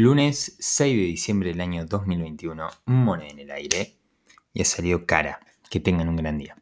Lunes 6 de diciembre del año 2021, moneda en el aire y ha salido cara. Que tengan un gran día.